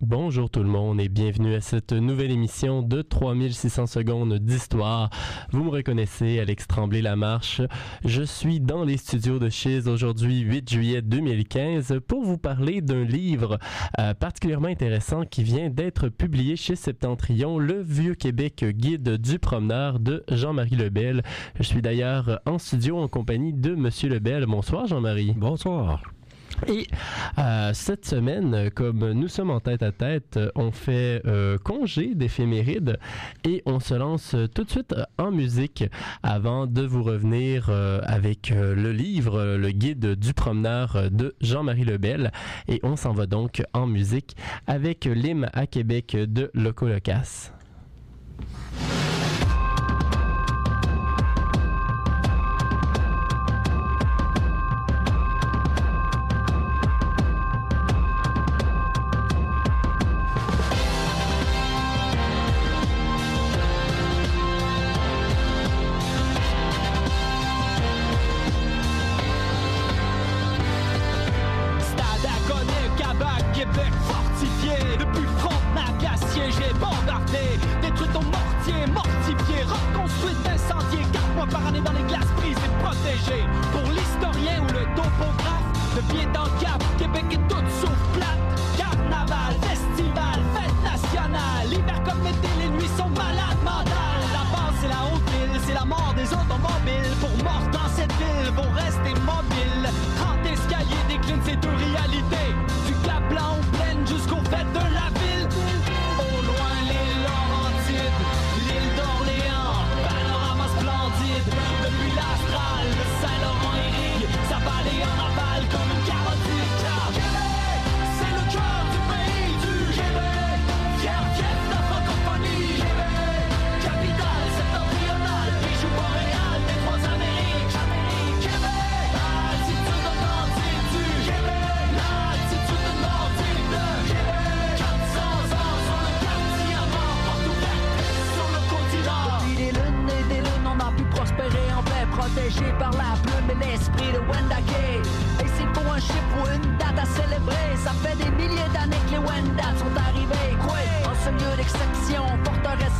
Bonjour tout, le monde et bienvenue à cette nouvelle émission de 3600 secondes d'histoire. Vous me reconnaissez, Alex Tremblay-Lamarche. Je suis dans les studios de Chiz aujourd'hui, 8 juillet 2015, pour vous parler d'un livre euh, particulièrement intéressant qui vient d'être publié chez Septentrion, Le Vieux Québec Guide du promeneur de Jean-Marie Lebel. Je suis d'ailleurs en studio en compagnie de Monsieur Lebel. Bonsoir Jean-Marie. Bonsoir. Et euh, cette semaine, comme nous sommes en tête à tête, on fait euh, congé d'éphéméride et on se lance tout de suite en musique avant de vous revenir euh, avec le livre, le guide du promeneur de Jean-Marie Lebel. Et on s'en va donc en musique avec l'hymne à Québec de Loco Locas.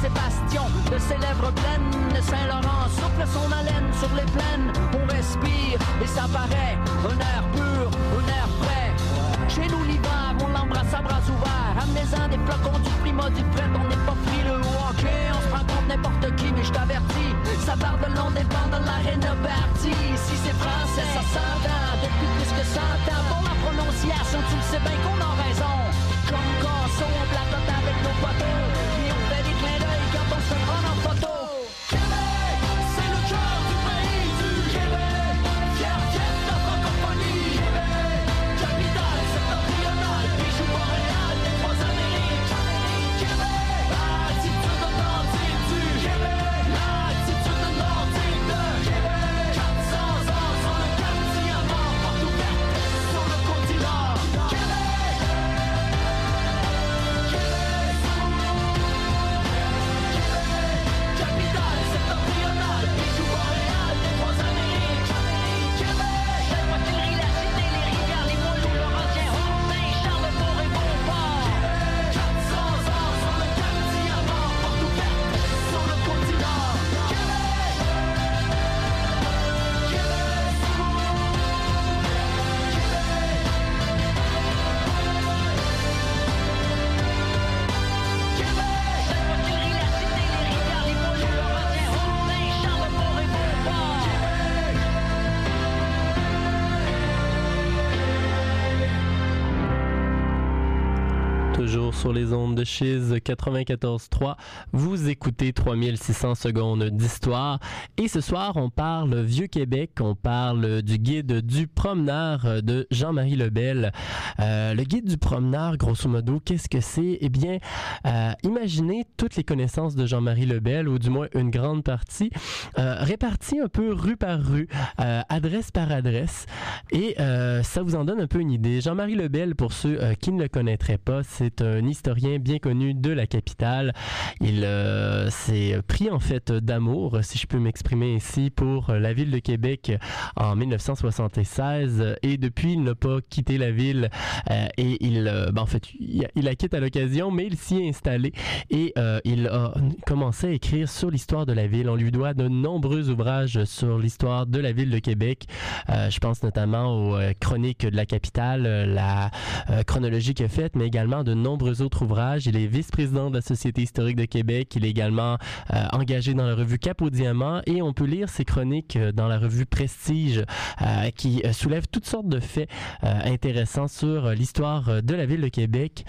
Sébastien, de ses lèvres pleines, le Saint-Laurent souffle son haleine sur les plaines. On respire et ça paraît un air pur, un air frais. Chez nous l'hiver, on l'embrasse à bras ouverts. Amenez-en des flocons du prima du fret On n'est pas frileux au hockey On se prend contre n'importe qui mais je t'avertis Ça part de long des bancs de l'arène Bertie. Si c'est français ça s'entend Depuis plus que 100 ans. Pour la prononciation tu le sais bien qu'on a raison. Comme Gasson on platote avec nos poteaux d'œil quand sur les ondes de Chiz 94.3, vous écoutez 3600 secondes d'histoire. Et ce soir, on parle Vieux Québec, on parle du guide du promeneur de Jean-Marie Lebel. Euh, le guide du promeneur, grosso modo, qu'est-ce que c'est? Eh bien, euh, imaginez toutes les connaissances de Jean-Marie Lebel, ou du moins une grande partie, euh, réparties un peu rue par rue, euh, adresse par adresse. Et ça vous en donne un peu une idée. Jean-Marie Lebel, pour ceux qui ne le connaîtraient pas, c'est un historien bien connu de la capitale. Il s'est pris en fait d'amour, si je peux m'exprimer ici, pour la ville de Québec en 1976 et depuis il n'a pas quitté la ville et il, ben, en fait, il, la quitte à l'occasion, mais il s'y est installé et il a commencé à écrire sur l'histoire de la ville. On lui doit de nombreux ouvrages sur l'histoire de la ville de Québec. Euh, je pense notamment aux euh, chroniques de la capitale, euh, la chronologie qu'il a faite, mais également de nombreux autres ouvrages. Il est vice-président de la Société historique de Québec. Il est également engagé dans la revue Cap au Diamant et on peut lire ses chroniques dans la revue Prestige qui soulèvent toutes sortes de faits intéressants sur l'histoire de la ville de Québec.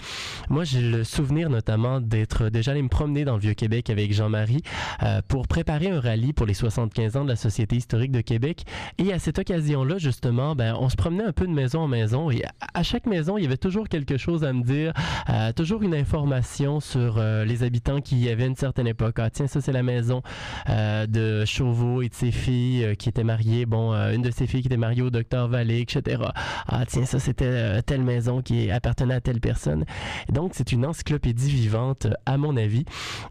Moi, j'ai le souvenir notamment d'être déjà allé me promener dans le Vieux-Québec avec Jean-Marie pour préparer un rallye pour les 75 ans de la Société historique de Québec. Et à cette occasion-là, justement, ben, on se promenait un peu de maison en maison et à chaque maison, il y avait toujours quelque chose à me dire, euh, toujours une information sur euh, les habitants qui y avaient une certaine époque. Ah, tiens, ça, c'est la maison euh, de Chauveau et de ses filles qui étaient mariées. Bon, une de ses filles qui était mariée au docteur Vallée, etc. Ah, tiens, ça, c'était telle maison qui appartenait à telle personne. Donc, c'est une encyclopédie vivante, à mon avis.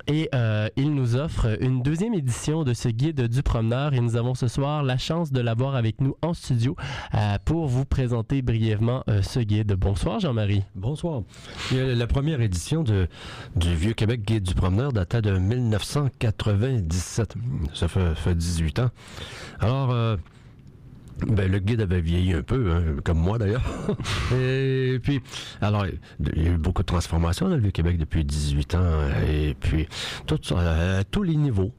Et il nous offre une deuxième édition de ce guide du promeneur et nous avons ce soir la chance de l'avoir avec nous en studio euh, pour vous présenter brièvement euh, ce guide. Bonsoir Jean-Marie. Bonsoir. La première édition de, du Vieux Québec Guide du promeneur datait de 1997. Ça fait, fait 18 ans. Alors, euh, ben, le guide avait vieilli un peu, hein, comme moi d'ailleurs. et puis, alors, il y a eu beaucoup de transformations dans le Vieux-Québec depuis 18 ans. Et puis, à tous les niveaux.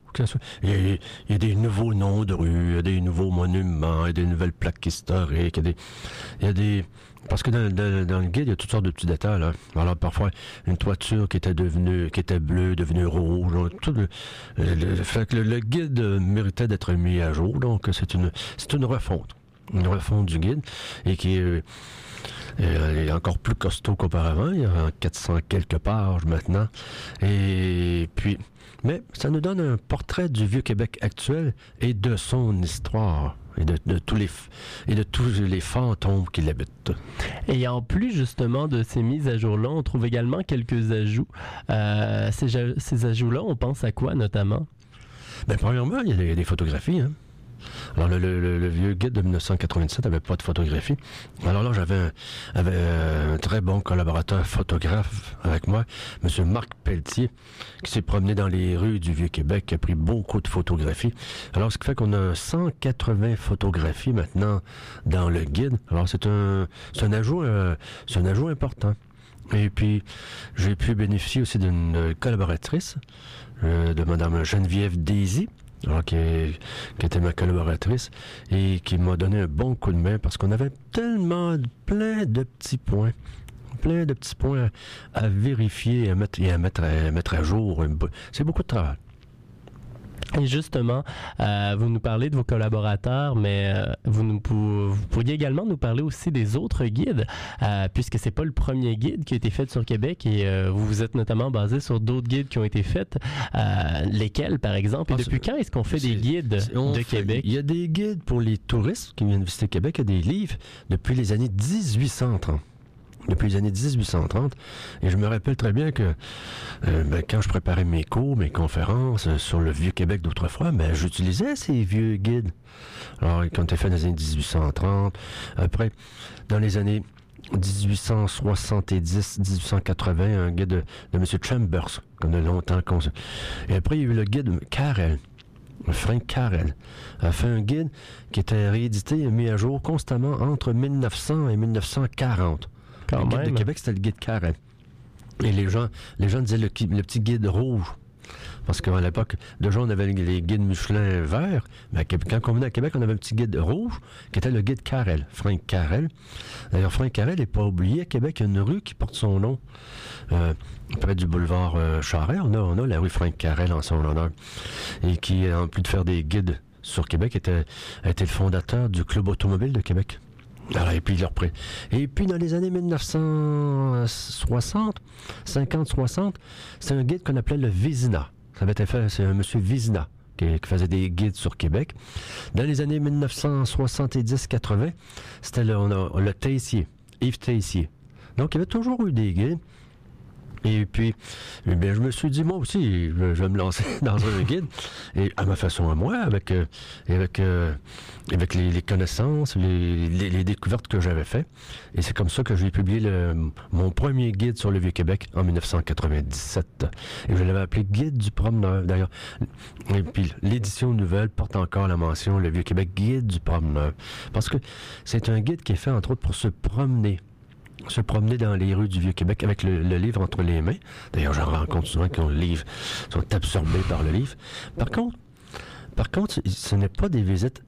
Il y, a, des nouveaux noms de rues, il y a des nouveaux monuments, il y a des nouvelles plaques historiques, il y a des... parce que dans, le guide, il y a toutes sortes de petits détails. Alors parfois, une toiture qui était devenue, qui était bleue, devenue rouge. Tout le, le, guide méritait d'être mis à jour. Donc c'est une, c'est une refonte, une refonte du guide et qui est est encore plus costaud qu'auparavant. Il y a 400 quelques pages maintenant. Et puis, mais ça nous donne un portrait du vieux Québec actuel et de son histoire. Et de, tous les et de tous les fantômes qui l'habitent. Et en plus justement de ces mises à jour-là, on trouve également quelques ajouts. Euh, ces, ajouts-là, on pense à quoi notamment? Bien, premièrement, il y a des, photographies. Hein. Alors, le, vieux guide de 1987 n'avait pas de photographie. Alors là, j'avais un, très bon collaborateur photographe avec moi, M. Marc Pelletier, qui s'est promené dans les rues du Vieux-Québec, qui a pris beaucoup de photographies. Alors, ce qui fait qu'on a 180 photographies maintenant dans le guide. Alors, c'est un, un ajout, euh, c'est un ajout important. Et puis, j'ai pu bénéficier aussi d'une collaboratrice, euh, de Mme Geneviève Daisy, qui, était ma collaboratrice et qui m'a donné un bon coup de main parce qu'on avait tellement plein de petits points plein de petits points à, vérifier et à mettre à, mettre à jour. C'est beaucoup de travail. Et justement, euh, vous nous parlez de vos collaborateurs, mais euh, vous, nous, pourriez également nous parler aussi des autres guides, euh, puisque c'est pas le premier guide qui a été fait sur Québec et vous vous êtes notamment basé sur d'autres guides qui ont été faits. lesquels, par exemple, et ah, depuis quand est-ce qu'on fait des guides de Québec? Il y a des guides pour les touristes qui viennent visiter Québec, il y a des livres depuis les années 1830 depuis les années 1830. Et je me rappelle très bien que euh, ben, quand je préparais mes cours, mes conférences euh, sur le vieux Québec d'autrefois, ben, j'utilisais ces vieux guides. Alors, quand été fait dans les années 1830, après, dans les années 1870-1880, un guide de, M. Chambers, qu'on a longtemps... Et après, il y a eu le guide Carrel. Frank Carrel a fait un guide qui était réédité et mis à jour constamment entre 1900 et 1940 le guide de Québec, c'était le guide carré. Et les gens, les gens disaient le, petit guide rouge. Parce qu'à l'époque, déjà, on avait les guides Michelin verts. Mais quand on venait à Québec, on avait un petit guide rouge qui était le guide Carrel, Frank Carrel. D'ailleurs, Frank Carrel n'est pas oublié. À Québec, il y a une rue qui porte son nom. Euh, près du boulevard euh, Charret, on a, on a la rue Frank Carrel en son honneur. Et qui, en plus de faire des guides sur Québec, était, était le fondateur du Club automobile de Québec. Et puis, leur. Et puis, dans les années 1960, 50-60, c'est un guide qu'on appelait le Vizina. Ça avait fait, c'est un monsieur Vizina qui, faisait des guides sur Québec. Dans les années 1970-80, c'était le, le Tessier, Yves Tessier. Donc, il y avait toujours eu des guides. Et puis, eh je me suis dit, moi aussi, je vais me lancer dans un guide, et à ma façon à moi, avec, euh, avec, euh, avec les, connaissances, les, découvertes que j'avais faites. Et c'est comme ça que j'ai publié mon premier guide sur le Vieux-Québec en 1997. Et je l'avais appelé Guide du promeneur, d'ailleurs. Et puis, l'édition nouvelle porte encore la mention Le Vieux-Québec Guide du promeneur. Parce que c'est un guide qui est fait, entre autres, pour se promener se promener dans les rues du Vieux-Québec avec le, livre entre les mains. D'ailleurs, j'en rencontre souvent qui ont le livre, sont absorbés par le livre. Par contre, par contre, ce n'est pas des visites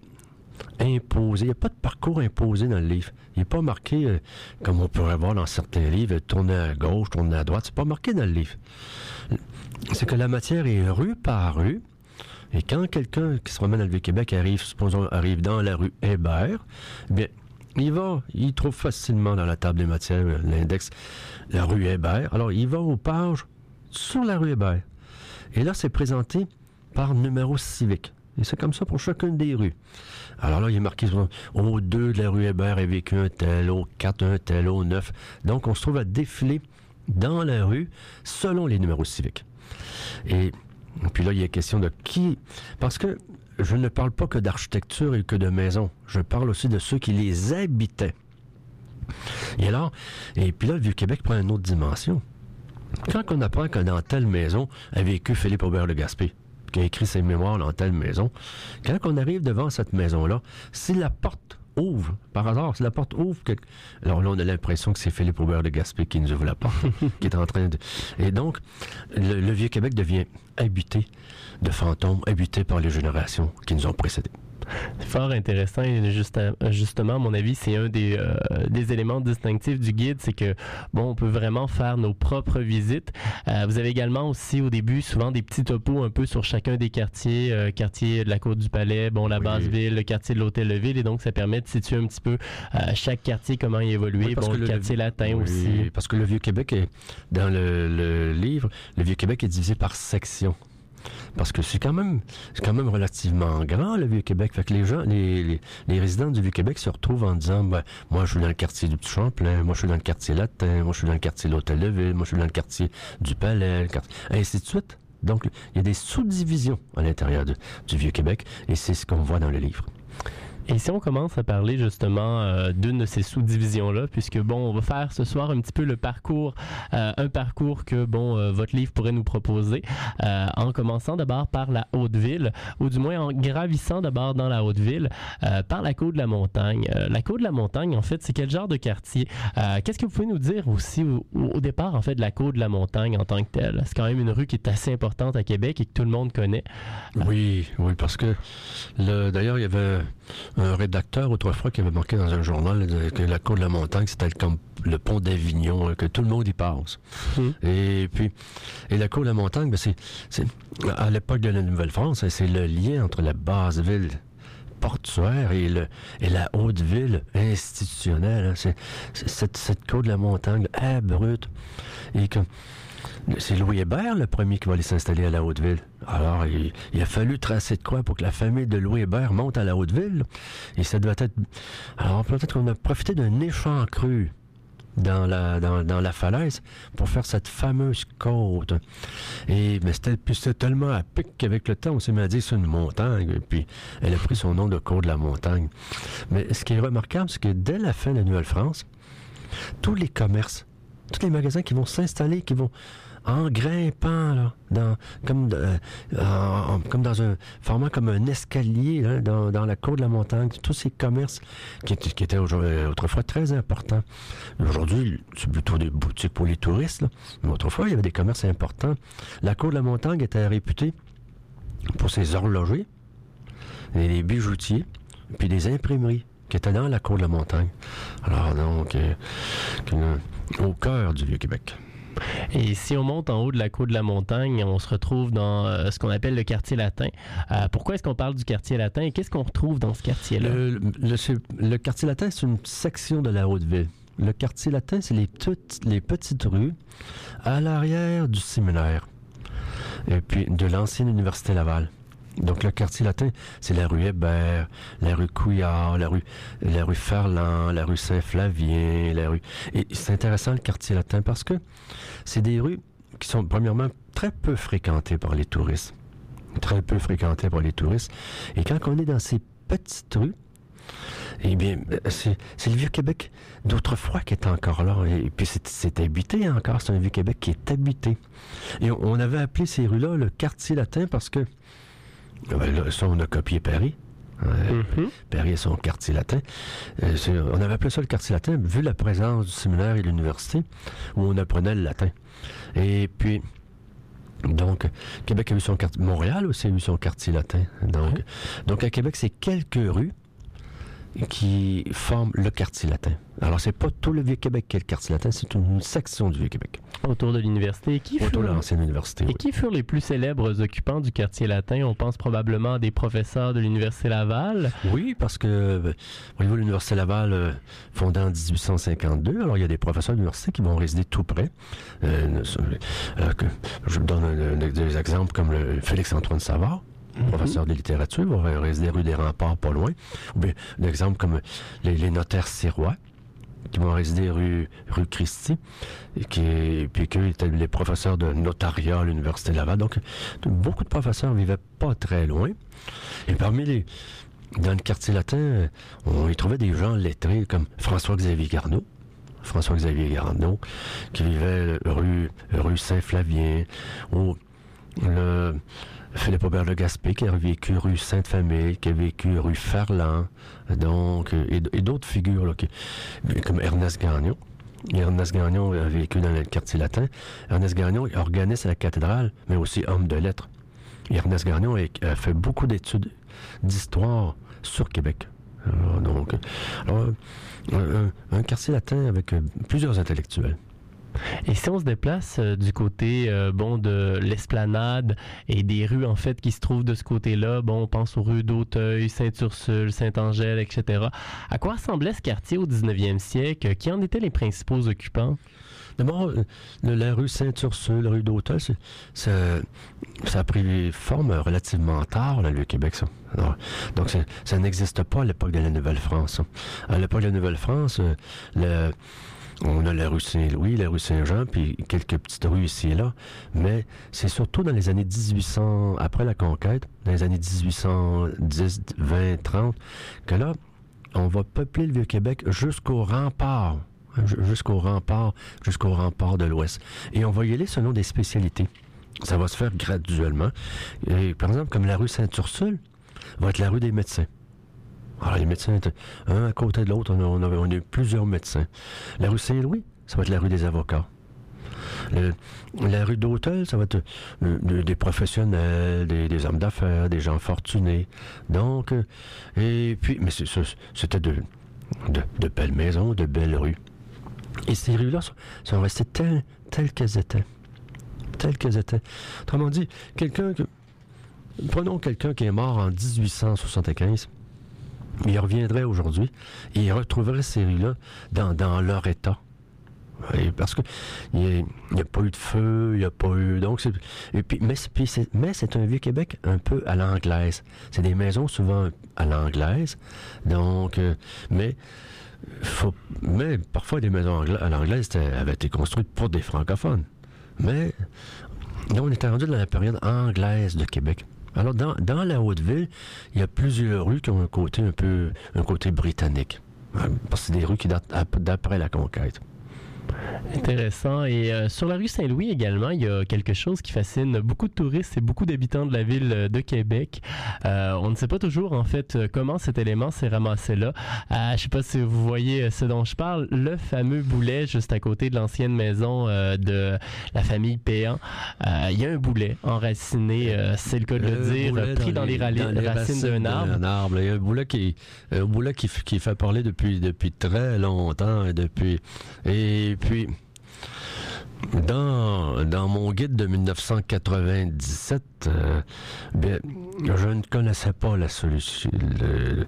imposées. Il n'y a pas de parcours imposé dans le livre. Il n'est pas marqué, euh, comme on pourrait voir dans certains livres, tourner à gauche, tourner à droite. C'est pas marqué dans le livre. C'est que la matière est rue par rue. Et quand quelqu'un qui se promène dans le Vieux-Québec arrive, supposons, arrive dans la rue Hébert, bien, il va, il trouve facilement dans la table des matières euh, l'index, la rue Hébert. Alors, il va aux pages sur la rue Hébert. Et là, c'est présenté par numéro civique. Et c'est comme ça pour chacune des rues. Alors là, il est marqué au 2 de la rue Hébert est vécu un tel, au 4 un tel, au 9. Donc, on se trouve à défiler dans la rue selon les numéros civiques. Et puis là, il y a question de qui? Parce que je ne parle pas que d'architecture et que de maisons. Je parle aussi de ceux qui les habitaient. Et alors, et puis là, le Vieux-Québec prend une autre dimension. Quand on apprend que dans telle maison a vécu Philippe Aubert de Gaspé, qui a écrit ses mémoires dans telle maison, quand on arrive devant cette maison-là, si la porte ouvre, par hasard, si la porte ouvre, alors là, on a l'impression que c'est Philippe Aubert de Gaspé qui nous ouvre la porte, qui est en train de... Et donc, le Vieux-Québec devient habité de fantômes habités par les générations qui nous ont précédés. Fort intéressant et justement, à mon avis, c'est un des, euh, des, éléments distinctifs du guide, c'est que bon, on peut vraiment faire nos propres visites. Euh, vous avez également aussi au début souvent des petits topos un peu sur chacun des quartiers, euh, quartier de la Côte du Palais, bon la Basse-Ville, le quartier de l'Hôtel de Ville, et donc ça permet de situer un petit peu chaque quartier comment y évoluer. bon, le, quartier latin aussi. Parce que le Vieux Québec est dans le, le livre, le Vieux Québec est divisé par sections parce que c'est quand même relativement grand le Vieux-Québec. Fait les gens, les, résidents du Vieux-Québec se retrouvent en disant ben, moi je suis dans le quartier du Petit Champlain, moi je suis dans le quartier latin, moi je suis dans le quartier de l'Hôtel de Ville, moi je suis dans le quartier du Palais, et ainsi de suite. Donc il y a des sous-divisions à l'intérieur du Vieux-Québec et c'est ce qu'on voit dans le livre. Et si on commence à parler justement euh, d'une de ces sous-divisions-là, puisque bon, on va faire ce soir un petit peu le parcours, euh, un parcours que bon, euh, votre livre pourrait nous proposer, en commençant d'abord par la Haute-Ville, ou du moins en gravissant d'abord dans la Haute-Ville, par la Côte de la Montagne. la Côte de la Montagne, en fait, c'est quel genre de quartier? Qu'est-ce que vous pouvez nous dire aussi au, départ, en fait, de la Côte de la Montagne en tant que telle? C'est quand même une rue qui est assez importante à Québec et que tout le monde connaît. Oui, oui, parce que d'ailleurs, il y avait un rédacteur autrefois qui avait marqué dans un journal que la côte de la montagne, c'était comme le pont d'Avignon, que tout le monde y passe. Hmm. Et puis, et la côte de la montagne, ben c'est, à l'époque de la Nouvelle-France, hein, c'est le lien entre la basse ville portuaire et, le, et la haute ville institutionnelle. Hein. C'est, cette, cette côte de la montagne abrupte. Et que c'est Louis Hébert le premier qui va aller s'installer à la Haute-Ville. Alors, il, a fallu tracer de quoi pour que la famille de Louis Hébert monte à la Haute-Ville. Et ça doit être... Alors, peut-être qu'on a profité d'un échant cru dans la, falaise pour faire cette fameuse côte. Et mais c'était tellement à pic qu'avec le temps, on s'est mis à dire c'est une montagne. Et puis, elle a pris son nom de côte de la montagne. Mais ce qui est remarquable, c'est que dès la fin de la Nouvelle-France, tous les commerces, tous les magasins qui vont s'installer, qui vont en grimpant, là, comme, euh, dans un format comme un escalier dans, la côte de la montagne. Tous ces commerces qui, étaient autrefois très importants. Aujourd'hui, c'est plutôt des boutiques pour les touristes. Mais autrefois, il y avait des commerces importants. La côte de la montagne était réputée pour ses horlogers, et les bijoutiers, puis des imprimeries qui étaient dans la côte de la montagne. Alors donc, euh, au cœur du Vieux-Québec. Et si on monte en haut de la côte de la montagne, on se retrouve dans euh, ce qu'on appelle le quartier latin. Euh, pourquoi est-ce qu'on parle du quartier latin et qu'est-ce qu'on retrouve dans ce quartier-là? Le, quartier latin, c'est une section de la Haute-Ville. Le quartier latin, c'est les, les petites rues à l'arrière du séminaire et puis de l'ancienne université Laval. Donc le quartier latin, c'est la rue Hébert, la rue Couillard, la rue, la rue Ferland, la rue Saint-Flavien, la rue. Et c'est intéressant le quartier latin parce que c'est des rues qui sont premièrement très peu fréquentés par les touristes. Très peu fréquentés par les touristes. Et quand on est dans ces petites rues, eh bien, c'est le Vieux-Québec d'autrefois qui est encore là. Et puis, c'est- habité encore. C'est un Vieux-Québec qui est habité. Et on, avait appelé ces rues-là le quartier latin parce que, ça, on a copié Paris. Euh. Paris et son quartier latin. Euh, on avait appelé ça le quartier latin, vu la présence du séminaire et de l'université, où on apprenait le latin. Et puis, donc, Québec a eu son quartier. Montréal aussi a eu son quartier latin. Donc, donc à Québec, c'est quelques rues qui forment le quartier latin. Alors, c'est pas tout le Vieux-Québec qui est le quartier latin, c'est une section du Vieux-Québec. Autour de l'université. Qui Autour de furent- l'ancienne université. Et oui. qui furent les plus célèbres occupants du quartier latin? On pense probablement à des professeurs de l'Université Laval. Oui, parce que euh, au niveau de l'Université Laval, euh, fondée en 1852, alors il y a des professeurs de l'université qui vont résider tout près. Euh, euh, je vous donne un- un- des exemples comme le Félix-Antoine Savard, professeur de littérature, va résider rue des Remparts, pas loin. Ou bien comme les, notaires sirois, qui vont résider rue, rue Christie, et qui, puis qu'eux étaient les professeurs de notariat à l'Université Laval. Donc, beaucoup de professeurs vivaient pas très loin. Et parmi les, dans le quartier latin, on y trouvait des gens lettrés comme François-Xavier Garneau. François-Xavier Garneau, qui vivait rue, rue Saint-Flavien, ou le Philippe Aubert de Gaspé, qui a vécu rue Sainte-Famille, qui a vécu rue Ferland, donc, euh, et, d'autres figures, comme Ernest Gagnon. Ernest Gagnon a vécu dans le quartier latin. Ernest Gagnon est organiste à la cathédrale, mais aussi homme de lettres. Et Ernest Gagnon a, a fait beaucoup d'études d'histoire sur Québec. Alors, donc, alors, un quartier latin avec euh, plusieurs intellectuels. Et si on se déplace euh, du côté euh, de l'esplanade et des rues en fait qui se trouvent de ce côté-là, bon, on pense aux rues d'Auteuil, Sainte-Ursule, Saint-Angèle, etc. À quoi ressemblait ce quartier au 19e siècle? Qui en étaient les principaux occupants? D'abord, euh, la rue Sainte-Ursule, la rue d'Auteuil, ça, a pris forme relativement tard dans le Québec, ça. Donc, ça, ça n'existe pas à l'époque de la Nouvelle-France. À l'époque de la Nouvelle-France, le- on a la rue Saint-Louis, la rue Saint-Jean, puis quelques petites rues ici et là. Mais c'est surtout dans les années 1800, après la conquête, dans les années 1810, 20, 30, que là, on va peupler le Vieux-Québec jusqu'au rempart. hein, ju- Jusqu'au rempart, jusqu'au rempart de l'Ouest. Et on va y aller selon des spécialités. Ça va se faire graduellement. Et, par exemple, comme la rue Sainte-Ursule va être la rue des médecins. Alors, les médecins, un à côté de l'autre, on on a- a plusieurs médecins. La rue Saint-Louis, ça va être la rue des avocats. La rue d'Auteuil, ça va être euh, de- des professionnels, des, hommes d'affaires, des gens fortunés. Donc, euh, et puis, mais c'était de, belles maisons, de belles rues. Et ces rues-là sont, sont restées telles, telles qu'elles étaient. Telles qu'elles étaient. Autrement dit, quelqu'un que. Prenons quelqu'un qui est mort en 1875. Il reviendrait aujourd'hui et il retrouverait ces rues-là dans, leur état. Parce que il n'y a, pas eu de feu, il n'y a pas eu. Donc, et puis, mais, c'est- un vieux Québec un peu à l'anglaise. C'est des maisons souvent à l'anglaise. Donc, euh, mais parfois les maisons à l'anglaise avaient été construites pour des francophones. Mais là, on était rendu dans la période anglaise de Québec. Alors, dans, la Haute-Ville, il y a plusieurs rues qui ont un côté un peu un côté britannique. Parce que c'est des rues qui datent ap- d'après la conquête. Intéressant. Et euh, sur la rue Saint-Louis également, il y a quelque chose qui fascine beaucoup de touristes et beaucoup d'habitants de la ville euh, de Québec. Euh, on ne sait pas toujours en fait euh, comment cet élément s'est ramassé là. Euh, je ne sais pas si vous voyez euh, ce dont je parle, le fameux boulet juste à côté de l'ancienne maison euh, de la famille Péan. Euh, Il y a un boulet enraciné, euh, c'est le cas de le dire, pris dans, les, rali- dans les racines d'un arbre. arbre. Il y a un boulet qui, un boulet qui, qui fait parler depuis, depuis très longtemps. Et, depuis, et puis, dans, dans mon guide de 1997, euh, bien, je ne connaissais pas la solution. euh,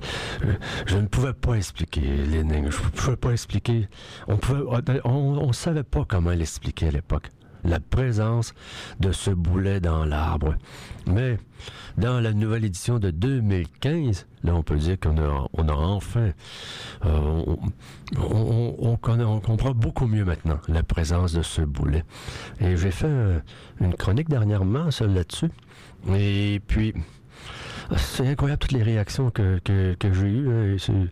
je ne pouvais pas expliquer l'énigme. Je ne pouvais pas expliquer. On on, on savait pas comment l'expliquer à l'époque. La présence de ce boulet dans l'arbre. Mais dans la nouvelle édition de 2015, là on peut dire qu'on a, on a enfin, euh, on, on, connaît, on comprend beaucoup mieux maintenant la présence de ce boulet. Et j'ai fait une chronique dernièrement là-dessus. Et puis, c'est incroyable toutes les réactions que, que, que j'ai eues. Hein,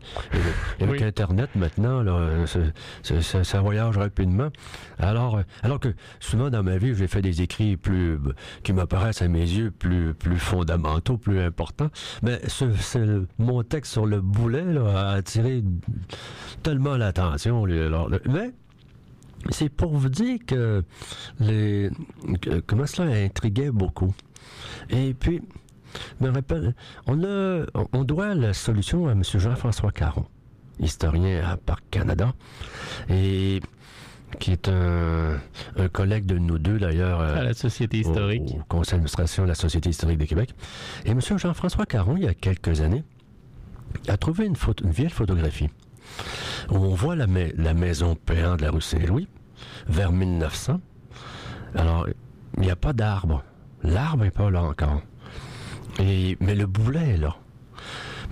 avec Internet maintenant, là, ça, ça, voyage rapidement. Alors, alors que souvent dans ma vie, j'ai fait des écrits plus qui m'apparaissent à mes yeux plus, plus fondamentaux, plus importants. Mais ce, mon texte sur le boulet là, a attiré tellement l'attention. Mais c'est pour vous dire que les comment cela intriguait beaucoup. Et puis, me rappelle, on, a, on doit la solution à M. Jean-François Caron, historien à Parc Canada, et qui est un, collègue de nous deux d'ailleurs. À la Société historique. Au, conseil d'administration de la Société historique de Québec. Et M. Jean-François Caron, il y a quelques années, a trouvé une, photo, une vieille photographie où on voit la, la maison Péan de la rue Saint-Louis vers 1900. Alors, il n'y a pas d'arbre. L'arbre n'est pas là encore mais le boulet là.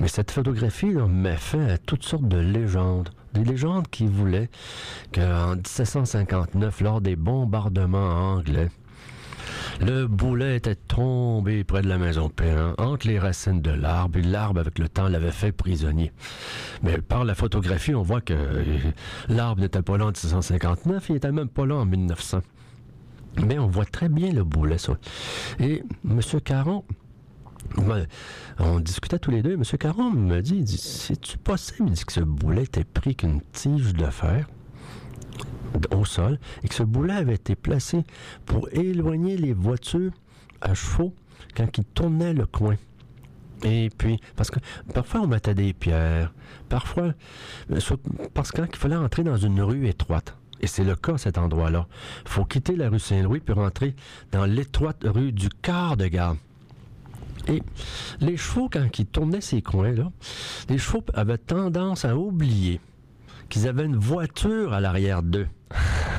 Mais cette photographie là, met fin à toutes sortes de légendes. Des légendes qui voulaient qu'en 1759, lors des bombardements anglais, le boulet était tombé près de la maison Perrin, entre les racines de l'arbre, et l'arbre, avec le temps, l'avait fait prisonnier. Mais par la photographie, on voit que l'arbre n'était pas là en 1759, il était même pas là en 1900. Mais on voit très bien le boulet. Ça. Et M. Caron, on discutait tous les deux. M. Caron me dit, C'est-tu possible dit que ce boulet était pris qu'une tige de fer au sol et que ce boulet avait été placé pour éloigner les voitures à chevaux quand ils tournaient le coin. Et puis, parce que parfois on mettait des pierres, parfois, euh, parce qu'il fallait entrer dans une rue étroite. Et c'est le cas à cet endroit-là. Il faut quitter la rue Saint-Louis pour rentrer dans l'étroite rue du quart de gare. Et les chevaux, quand ils tournaient ces coins-là, les chevaux avaient tendance à oublier qu'ils avaient une voiture à l'arrière d'eux.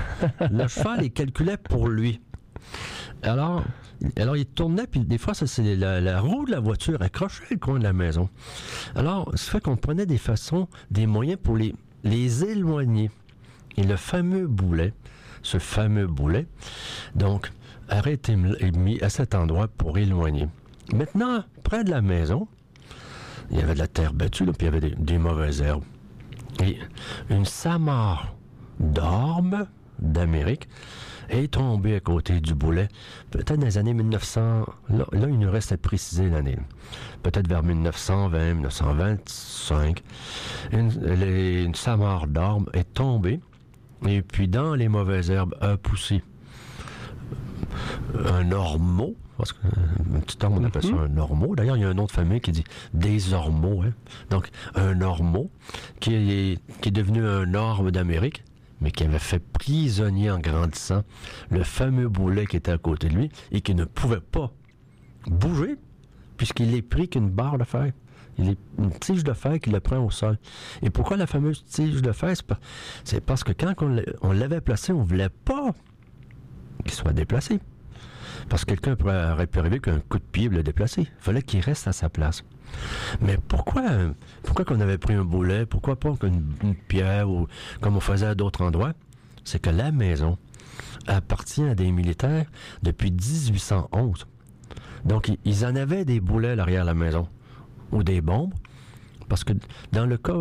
le cheval les calculait pour lui. Alors, alors il tournait, puis des fois, c'est la, roue de la voiture accrochait le coin de la maison. Alors, ça fait qu'on prenait des façons, des moyens pour les, les éloigner. Et le fameux boulet, ce fameux boulet, donc, arrêté est mis à cet endroit pour éloigner. Maintenant, près de la maison, il y avait de la terre battue, puis il y avait des, mauvaises herbes. Et une samare d'orme d'Amérique est tombée à côté du boulet, peut-être dans les années 1900. Là, il nous reste à préciser l'année. Peut-être vers 1920, 1925. Une, une samare d'orme est tombée, et puis dans les mauvaises herbes a poussé un ormeau, parce qu'un euh, petit temps, on appelle ça mhm. un ormeau. D'ailleurs, il y a un nom de famille qui dit des ormeaux. Hein. Donc, un ormeau qui est, qui est devenu un orme d'Amérique, mais qui avait fait prisonnier en grandissant le fameux boulet qui était à côté de lui et qui ne pouvait pas bouger puisqu'il est pris qu'une barre de fer. Il est une tige de fer qui le prend au sol. Et pourquoi la fameuse tige de fer? C'est parce que quand on l'avait placé, on ne voulait pas qu'il soit déplacé. Parce que quelqu'un aurait pu arriver qu'un coup de pied le déplacer. Il fallait qu'il reste à sa place. Mais pourquoi, pourquoi qu'on avait pris un boulet? Pourquoi pas une, pierre ou comme on faisait à d'autres endroits? C'est que la maison appartient à des militaires depuis 1811. Donc, ils en avaient des boulets à l'arrière de la maison ou des bombes. Parce que dans le cas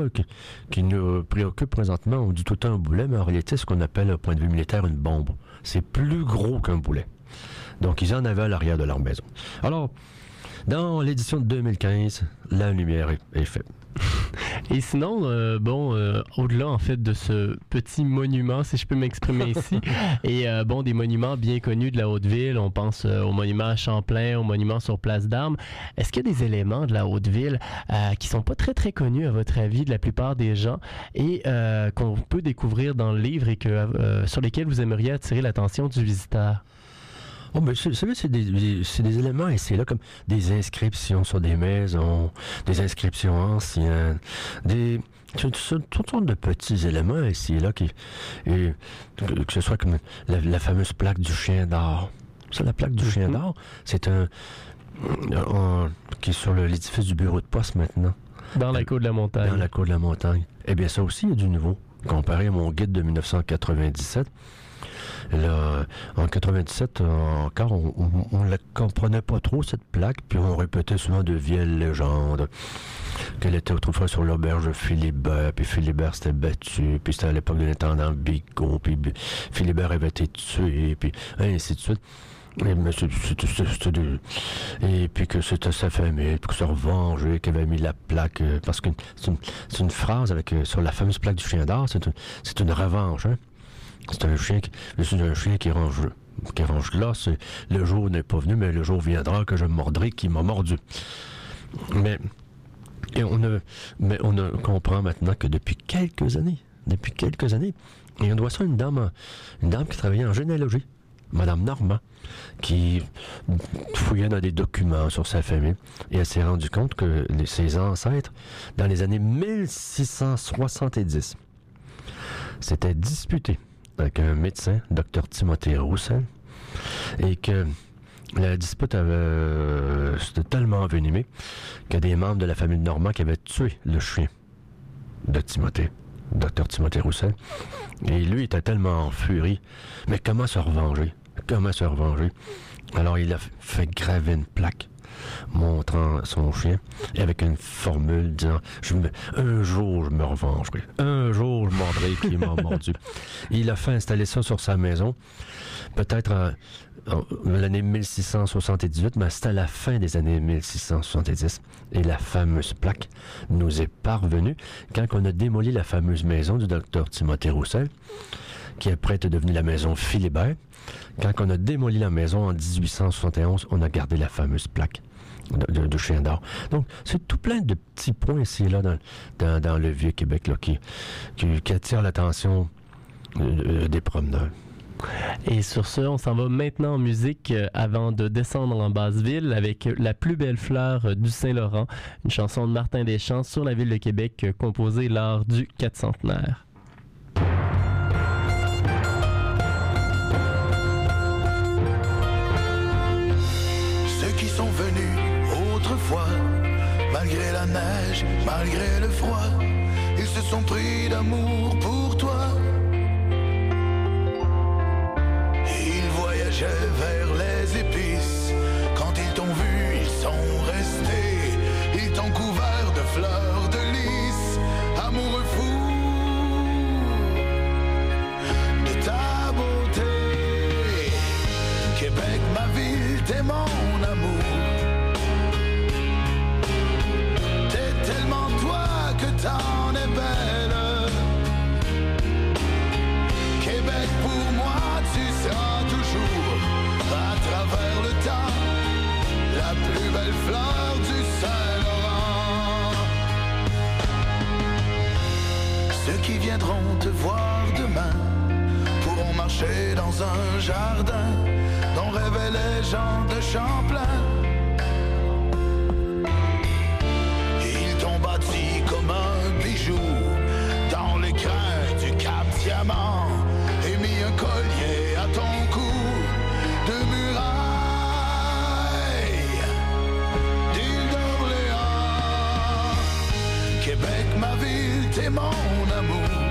qui, nous préoccupe présentement, on dit tout le temps un boulet, mais en réalité, ce qu'on appelle, au point de vue militaire, une bombe. C'est plus gros qu'un boulet. Donc, ils en avaient à l'arrière de leur maison. Alors, dans l'édition de 2015, la lumière est, faite. Et sinon, euh, bon, euh, au-delà en fait de ce petit monument, si je peux m'exprimer ici, et euh, bon, des monuments bien connus de la Haute-Ville, on pense au monument à Champlain, au monument sur Place d'Armes. Est-ce qu'il y a des éléments de la Haute-Ville qui sont pas très très connus à votre avis de la plupart des gens et qu'on peut découvrir dans le livre et que sur lesquels vous aimeriez attirer l'attention du visiteur? Oh, mais c'est, c'est des, des, éléments et c'est là comme des inscriptions sur des maisons, des inscriptions anciennes, des, toutes sortes de petits éléments ici et là, qui, et, que, ce soit comme la, fameuse plaque du chien d'or. Ça, la plaque du chien mhm. d'or, c'est un, qui est sur l'édifice du bureau de poste maintenant. Dans la cour de la montagne. Dans la cour de la montagne. Eh bien, ça aussi, il y a du nouveau. Comparé à mon guide de 1997, Là, en 97, encore, on ne la comprenait pas trop, cette plaque, puis on répétait souvent de vieilles légendes. Qu'elle était autrefois sur l'auberge Philibert, puis Philibert s'était battu, puis c'était à l'époque de l'intendant Bigot, puis Philibert avait été tué, puis ainsi de suite. Et, puis que c'était sa famille, puis que se revenger, qu'il avait mis la plaque, euh, parce que c'est une, phrase euh, sur la fameuse plaque du chien d'or, c'est une, une revanche. Hein? C'est un chien, qui, c'est un chien qui range, qui range là. le jour n'est pas venu, mais le jour viendra que je mordrai qui m'a mordu. Mais, on mais on comprend maintenant que depuis quelques années, depuis quelques années, et on doit ça à une dame, une dame qui travaillait en généalogie, Madame Normand, qui fouillait dans des documents sur sa famille et elle s'est rendue compte que ses ancêtres, dans les années 1670, s'étaient disputés avec un médecin, Dr Timothée Roussel, et que la dispute avait euh, tellement envenimé qu'il y a des membres de la famille Normand qui avaient tué le chien de Timothée, Dr Timothée Roussel. Et lui était tellement en furie. Mais comment se revenger? Comment se revenger? Alors il a fait graver une plaque montrant son chien et avec une formule disant je me, un jour je me revengerai, un jour je mordrai qui m'a mordu. Il a fait installer ça sur sa maison, peut-être en, l'année 1678, mais c'était à la fin des années 1670. Et la fameuse plaque nous est parvenue quand on a démoli la fameuse maison du docteur Timothée Roussel, qui après est devenue la maison Philibert. Quand on a démoli la maison en 1871, on a gardé la fameuse plaque de, chien d'or. Donc, c'est tout plein de petits points ici là dans, dans, le vieux Québec là, qui, qui, attirent l'attention euh, des promeneurs. Et sur ce, on s'en va maintenant en musique euh, avant de descendre en Basse-Ville avec La plus belle fleur du Saint-Laurent, une chanson de Martin Deschamps sur la ville de Québec euh, composée lors du 4 Malgré la neige, malgré le froid, ils se sont pris d'amour pour toi. Ils voyageaient viendront te voir demain pourront marcher dans un jardin dont rêvaient les gens de Champlain. Ils t'ont bâti comme un dans les crins du Cap Diamant et mis un collier à ton cou de muraille. Québec, ma ville, t'es mon amour.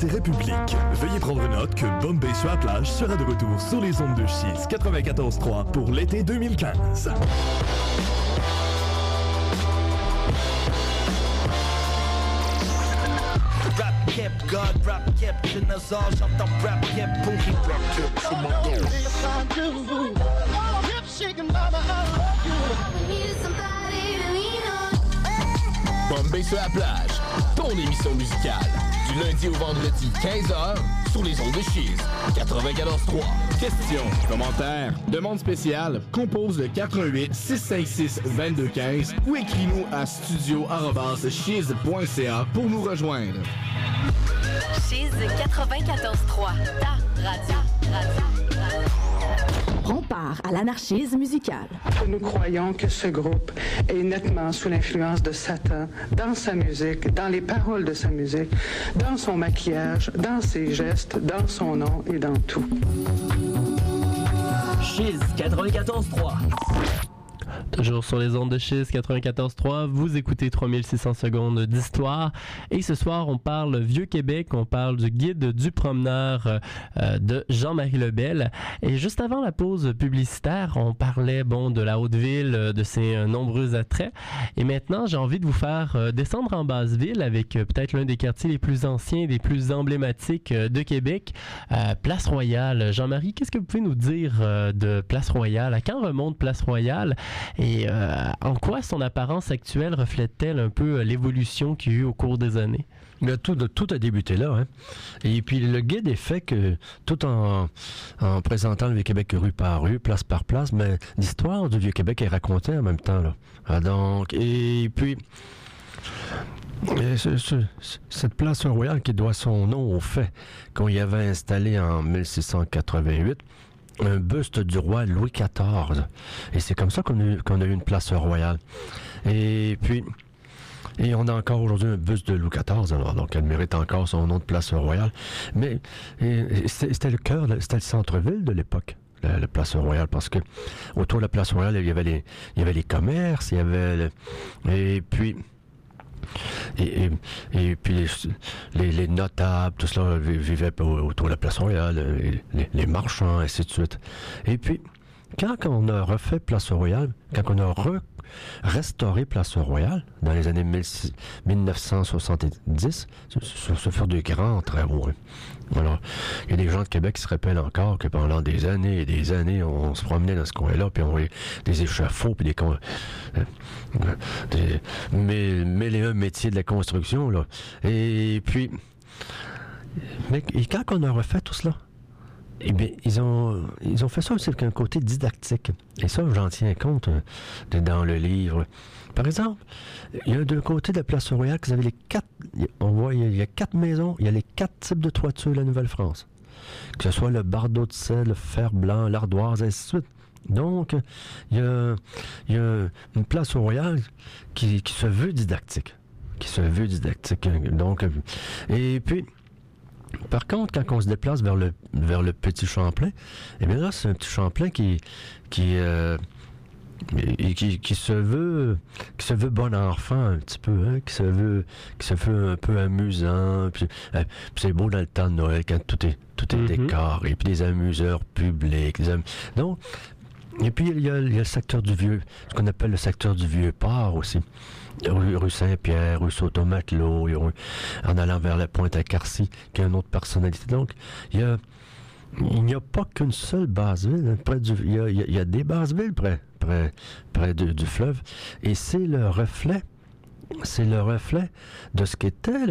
D'intérêt public. Veuillez prendre note que Bombay sur la plage sera de retour sur les ondes de Chiz 94.3 pour l'été 2015. Rap cap, God, rap cap, dinosaure, j'entends rap cap, pourri, rap cap, sur mon dos. Bombay sur la plage, ton émission musicale. Du lundi au vendredi, 15h, sur les ondes de Cheese. 94.3. Questions, commentaires, demande spéciale, compose le 418 656 2215 ou écris-nous à studio@cheese.ca pour nous rejoindre. Cheese 94.3, ta radio, radio. On part à l'anarchisme musical. Nous croyons que ce groupe est nettement sous l'influence de Satan dans sa musique, dans les paroles de sa musique, dans son maquillage, dans ses gestes, dans son nom et dans tout. Chiz 94.3. Toujours sur les ondes de Chiz 94.3, vous écoutez 3600 secondes d'histoire. Et ce soir, on parle Vieux-Québec, on parle du guide du promeneur euh, de Jean-Marie Lebel. Et juste avant la pause publicitaire, on parlait bon, de la Haute-Ville, euh, de ses euh, nombreux attraits. Et maintenant, j'ai envie de vous faire descendre en Basse-Ville avec euh, peut-être l'un des quartiers les plus anciens les plus emblématiques de Québec, Place Royale. Jean-Marie, qu'est-ce que vous pouvez nous dire de Place Royale? À quand remonte Place Royale? Et euh, en quoi son apparence actuelle reflète-t-elle un peu euh, l'évolution qu'il y a eu au cours des années? Tout, a débuté là. Hein. Et puis le guide est fait que tout en, en présentant le Vieux-Québec rue par rue, place par place, mais l'histoire du Vieux-Québec est racontée en même temps. Là. Ah, donc, et puis, et ce- ce- cette place royale qui doit son nom au fait qu'on y avait installé en 1688 un buste du roi Louis XIV. Et c'est comme ça qu'on a, a eu une place royale. Et puis, et on a encore aujourd'hui un buste de Louis XIV, alors, donc elle mérite encore son nom de place royale. Mais c'était le cœur, c'était le centre-ville de l'époque. La, la place royale, parce que autour de la place royale, il y avait les, il y avait les commerces, il y avait, le- et puis, et, puis les, les, les notables, tout cela vi- vivait au- autour de la place royale, les, les- les marchands, ainsi de suite. Et puis, quand on a refait Place Royale, quand on a re- restauré Place Royale dans les années 16- 1970, ce, ce- furent de grands travaux. Alors, il y a des gens de Québec qui se rappellent encore que pendant des années et des années, on, se promenait dans ce coin-là, puis on voyait des échafauds, puis des... con- euh, euh, mais, mais les un métiers de la construction, là. Et puis... Mais et quand on a refait tout cela, eh bien, ils ont, ils ont fait ça aussi avec un côté didactique. Et ça, j'en tiens compte euh, dans le livre. Par exemple, il y a d'un côté de la place Royale vous avez les quatre. On voit, il y a- quatre maisons, il y a les quatre types de toitures de la Nouvelle-France. Que ce soit le bardeau de sel, le fer blanc, l'ardoise, ainsi de suite. Donc, il y a, une place royale qui, se veut didactique. Qui se veut didactique. Donc, et puis, par contre, quand on se déplace vers le, vers le petit Champlain, eh bien là, c'est un petit Champlain qui, qui, euh, et qui, qui se veut qui se veut bon enfant un petit peu, hein, qui se veut qui se veut un peu amusant. Puis, euh, puis c'est beau dans le temps de Noël quand tout est tout est Mhm. décoré, puis des amuseurs publics. des am- Donc, et puis il y, a, il y a le secteur du vieux, ce qu'on appelle le secteur du vieux port aussi. Rue, rue Saint-Pierre, rue a rue- en allant vers la pointe à Carcy, qui a une autre personnalité. Donc, il y a il n'y a pas qu'une seule base-ville. hein, Près du, il, y a, il y des bases-villes près, près, près du fleuve. Et c'est le reflet, c'est le reflet de ce qu'était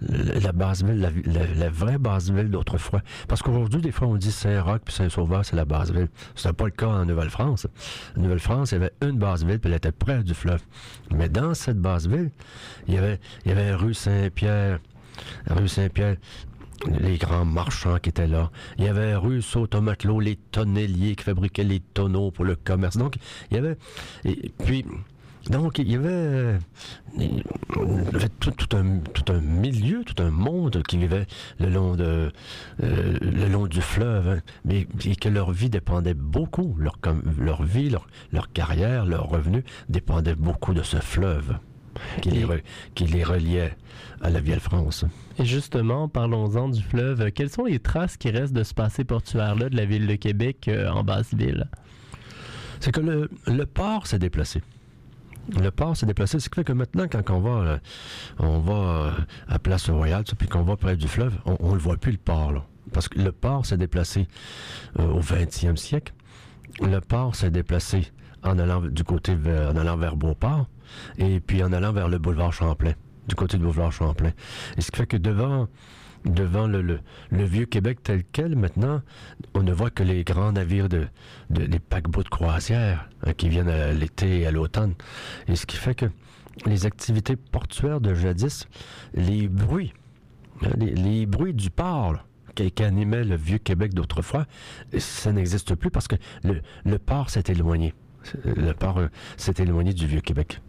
la base-ville, la, vraie base-ville d'autrefois. Parce qu'aujourd'hui, des fois, on dit Saint-Roch puis Saint-Sauveur, c'est la base-ville. Ce n'est pas le cas en Nouvelle-France. En Nouvelle-France, il y avait une base-ville, puis elle était près du fleuve. Mais dans cette base-ville, il y avait, il y avait rue Saint-Pierre, rue Saint-Pierre, les grands marchands qui étaient là. Il y avait rue Sautomatelot, les tonneliers qui fabriquaient les tonneaux pour le commerce. Donc, il y avait... Et puis, Donc, il y avait, euh, il y avait tout, un, tout un milieu, tout un monde qui vivait le long, de, euh, le long du fleuve, hein, et que leur vie dépendait beaucoup, leur, leur vie, leur, leur carrière, leurs revenus dépendaient beaucoup de ce fleuve qui, les, re- qui les reliait à la vieille France. Et justement, parlons-en du fleuve. Quelles sont les traces qui restent de ce passé portuaire-là de la ville de Québec euh, en Basse-Ville? C'est que le, le port s'est déplacé. Le port s'est déplacé, ce qui fait que maintenant, quand on va, euh, on va euh, à Place Royale, puis qu'on va près du fleuve, on ne le voit plus, le port. Là. Parce que le port s'est déplacé euh, au 20e siècle. Le port s'est déplacé en allant du côté vers, en allant vers Beauport et puis en allant vers le boulevard Champlain, du côté du boulevard Champlain. Et ce qui fait que devant, devant le, le- vieux Québec tel quel, maintenant, on ne voit que les grands navires de, de- des paquebots de croisière hein, qui viennent à l'été et à l'automne. Et ce qui fait que les activités portuaires de jadis, les bruits, hein, les, les bruits du port, là, qui, le vieux Québec d'autrefois, ça n'existe plus parce que le, le port s'est éloigné. Le port euh, s'est éloigné du vieux Québec.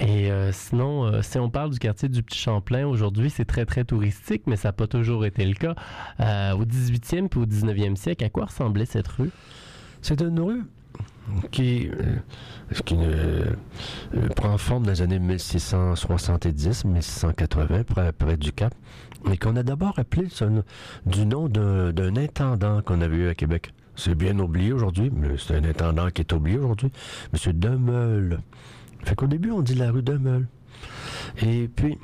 Et euh, sinon, euh, si on parle du quartier du Petit Champlain, aujourd'hui, c'est très, très touristique, mais ça n'a pas toujours été le cas. Euh, au 18e puis au 19e siècle, à quoi ressemblait cette rue? C'est une rue qui, prend forme dans les années 1670-1680, près, près du Cap, mais qu'on a d'abord appelé ce- du nom d'un intendant qu'on avait eu à Québec. C'est bien oublié aujourd'hui, mais c'est un intendant qui est oublié aujourd'hui, M. Demeul. Fait qu'au début, on dit la rue Demeul. Et puis,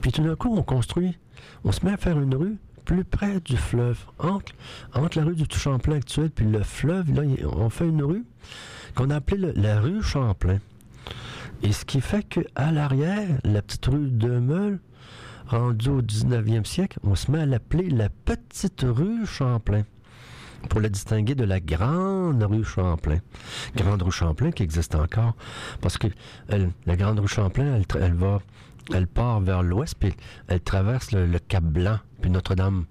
puis tout d'un coup, on construit, on se met à faire une rue plus près du fleuve, entre, entre la rue du Champlain actuel puis le fleuve, là, on fait une rue qu'on a appelée la rue Champlain. Et ce qui fait qu'à l'arrière, la petite rue de Meul, rendue au 19e siècle, on se met à l'appeler la petite rue Champlain pour la distinguer de la grande rue Champlain. Grande rue Champlain qui existe encore parce que la grande rue Champlain, elle, va, elle part vers l'ouest puis elle traverse le, le Cap Blanc puis Notre-Dame.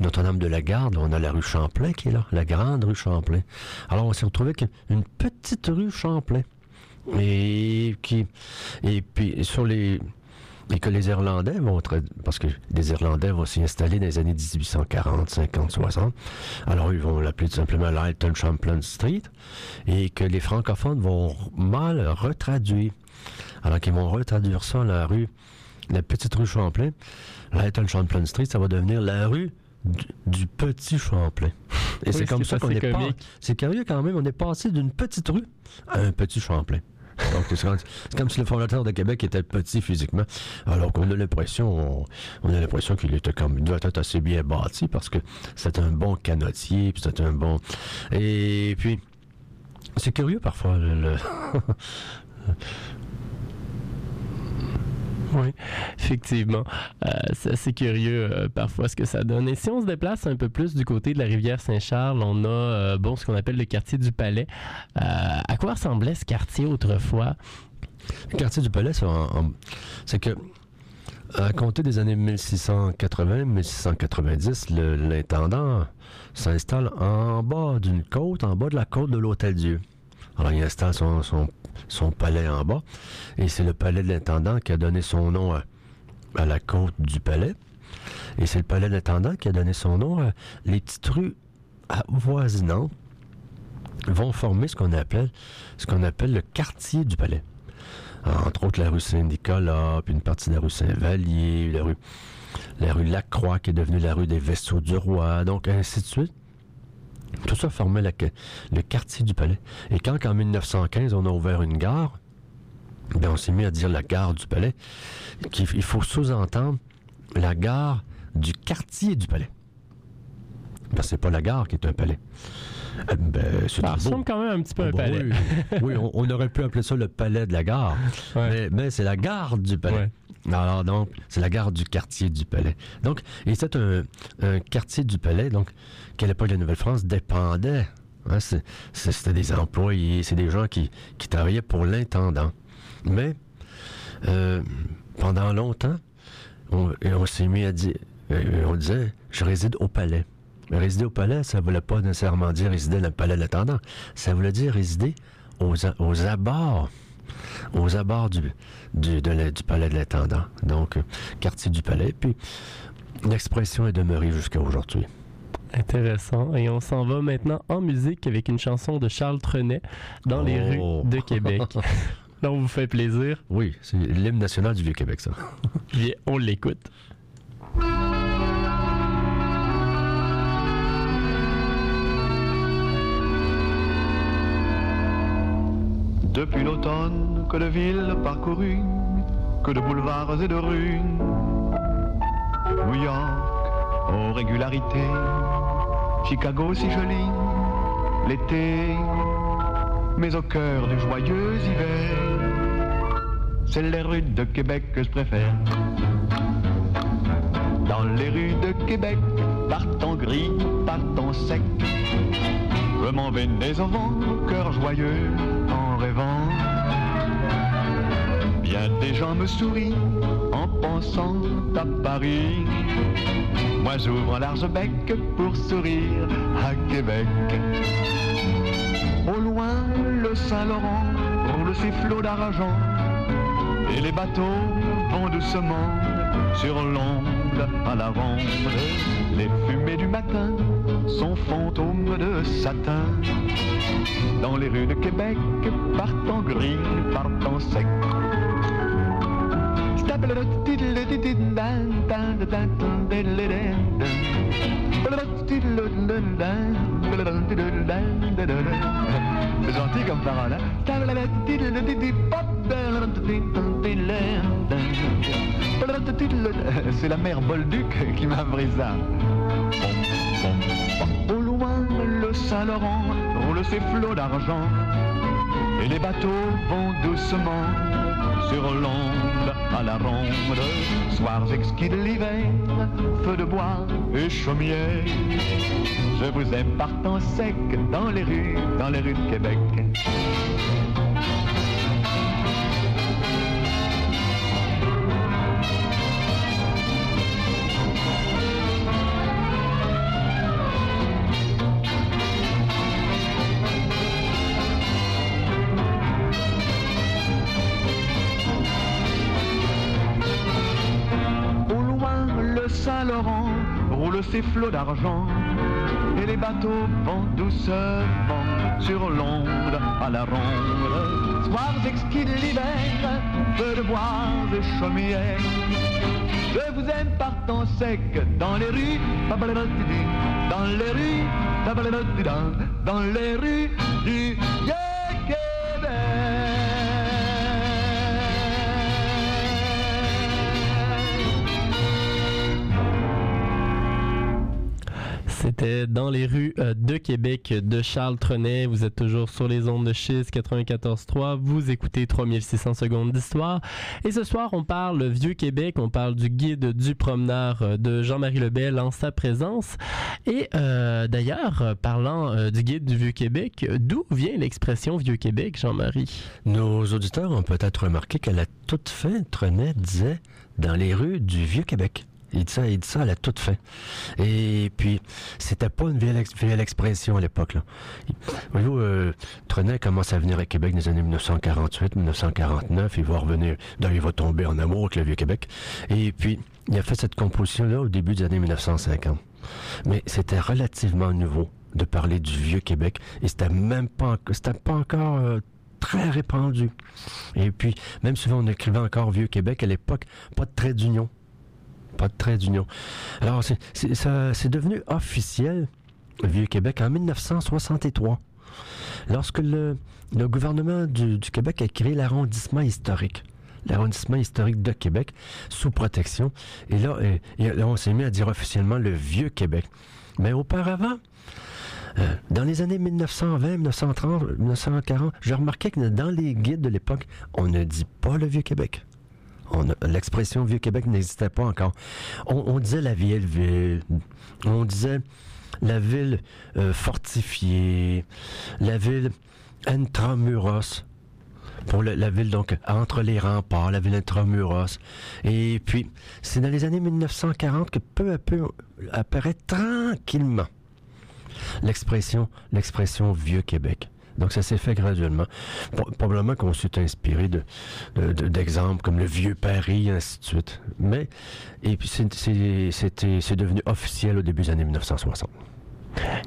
Notre-Dame de la Garde, on a la rue Champlain qui est là, la grande rue Champlain. Alors on s'est retrouvé avec une petite rue Champlain et qui et puis sur les et que les Irlandais vont parce que Irlandais vont s'y installer dans les années 1840, 50, 60. Alors ils vont l'appeler tout simplement l'Alton Champlain Street et que les francophones vont mal retraduire. Alors qu'ils vont retraduire ça la rue, la petite rue Champlain, l'Alton Champlain Street, ça va devenir la rue du, du petit Champlain. Et Oui, c'est comme ça qu'on est pas. comique. C'est curieux quand même, on est passé d'une petite rue à un petit Champlain. C'est comme- si le fondateur de Québec était petit physiquement, alors qu'on a l'impression, on, a l'impression qu'il était comme, doit être assez bien bâti parce que c'est un bon canotier, puis c'est un bon, et puis c'est curieux parfois. le- Oui, effectivement. Euh, c'est assez curieux euh, parfois ce que ça donne. Et si on se déplace un peu plus du côté de la rivière Saint-Charles, on a euh, bon ce qu'on appelle le quartier du Palais. À quoi ressemblait ce quartier autrefois? Le quartier du Palais, c'est, que à compter des années 1680-1690, le- l'intendant s'installe en bas d'une côte, en bas de la côte de l'Hôtel-Dieu. Alors, il installe son, son, palais en bas, et c'est le palais de l'intendant qui a donné son nom à, à la côte du palais. Et c'est le palais de l'intendant qui a donné son nom à les petites rues avoisinantes vont former ce qu'on appelle, ce qu'on appelle le quartier du palais entre autres la rue Saint-Nicolas, puis une partie de la rue Saint-Vallier, la rue, la rue Lacroix qui est devenue la rue des Vaisseaux du Roi, donc ainsi de suite. Tout ça formait la- le quartier du palais. Et quand en 1915 on a ouvert une gare, ben on s'est mis à dire la gare du palais, qu'il il faut sous-entendre la gare du quartier du palais. Parce que c'est pas la gare qui est un palais. Euh, ben, c'est Ça ressemble quand même un petit peu à un Oh, bah palais. Oui, Oui, on, on aurait pu appeler ça le palais de la gare. Mais, mais c'est la gare du palais. Alors donc, c'est la gare du quartier du palais. Donc, et c'est un, quartier du palais, donc, qu'à l'époque de la Nouvelle-France dépendait. hein, C'était des employés, c'est des gens qui, travaillaient pour l'intendant. Mais euh, pendant longtemps, on, on s'est mis à dire, euh, on disait, je réside au palais. Mais résider au palais, ça voulait pas nécessairement dire résider dans le palais de l'intendant. Ça voulait dire résider aux abords, aux abords du, du, de la- du palais de l'intendant. Donc, euh, quartier du palais. Puis, l'expression est demeurée jusqu'à aujourd'hui. Intéressant. Et on s'en va maintenant en musique avec une chanson de Charles Trenet dans les Oh. rues de Québec. Là, on vous fait plaisir. Oui, c'est l'hymne national du Vieux-Québec, ça. Puis on l'écoute. Depuis l'automne, que de villes parcourues, que de boulevards et de rues. New York, aux régularités, Chicago si joli, l'été, mais au cœur du joyeux hiver, c'est les rues de Québec que je préfère. Dans les rues de Québec, par temps gris, par temps sec, je m'en vais dès au cœur joyeux, en rêvant. Bien des gens me sourient en pensant à Paris. Moi j'ouvre un large bec pour sourire à Québec. Au loin, le Saint-Laurent roule ses flots d'argent. Et les bateaux vont doucement sur l'onde à la ronde. Les fumées du matin sont fantômes de satin. Dans les rues de Québec, partant gris, partant sec. C'est gentil comme parole, hein? C'est la mère Bolduc qui m'a appris ça. Au loin, le Saint-Laurent ses flots d'argent. Et les bateaux vont doucement sur l'onde à la ronde. Soirs exquis de l'hiver, feu de bois et chaumière. Je vous aime partant sec dans les rues, dans les rues de Québec. Ses flots d'argent et les bateaux vont doucement sur l'onde à la ronde. Soirs exquis de l'hiver, feu de bois et chaumière. Je vous aime partant sec dans les rues, dans les rues, dans les rues du dans les rues euh, de Québec de Charles Trenet. Vous êtes toujours sur les ondes de Chiz 94.3. Vous écoutez 3600 secondes d'histoire. Et ce soir, on parle Vieux Québec. On parle du guide du promeneur euh, de Jean-Marie Lebel en sa présence. Et euh, d'ailleurs, parlant du guide du Vieux Québec, d'où vient l'expression Vieux Québec, Jean-Marie? Nos auditeurs ont peut-être remarqué qu'à la toute fin, Trenet disait dans les rues du Vieux-Québec. Il dit, ça, ça à la toute fin. Et puis, c'était pas une vieille, ex- vieille expression à l'époque. Voyez-vous, euh, Trenet commence à venir à Québec dans les années 1948, 1949. Il va revenir, il va tomber en amour avec le Vieux-Québec. Et puis, il a fait cette composition-là au début des années 1950. Mais c'était relativement nouveau de parler du Vieux-Québec. Et c'était même pas, pas encore euh, très répandu. Et puis, même souvent, on écrivait encore Vieux-Québec à l'époque, pas de trait d'union. Pas de trait d'union. Alors, c'est, devenu officiel, Vieux-Québec, en 1963, lorsque le, le gouvernement du, Québec a créé l'arrondissement historique. L'arrondissement historique de Québec, sous protection. Et là, on s'est mis à dire officiellement le Vieux-Québec. Mais auparavant, euh, dans les années 1920, 1930, 1940, j'ai remarqué que dans les guides de l'époque, on ne dit pas le Vieux-Québec. On a- L'expression Vieux-Québec n'existait pas encore. On, disait la vieille ville. On disait la ville euh, fortifiée, la ville intramuros. Pour la ville, donc, entre les remparts, la ville intramuros. Et puis, c'est dans les années 1940 que peu à peu apparaît tranquillement l'expression, l'expression Vieux-Québec. Donc ça s'est fait graduellement. Pro- probablement qu'on s'est inspiré de, de- de- d'exemples comme le vieux Paris, ainsi de suite. Mais, et puis c'est, c'est, c'était- c'est devenu officiel au début des années 1960.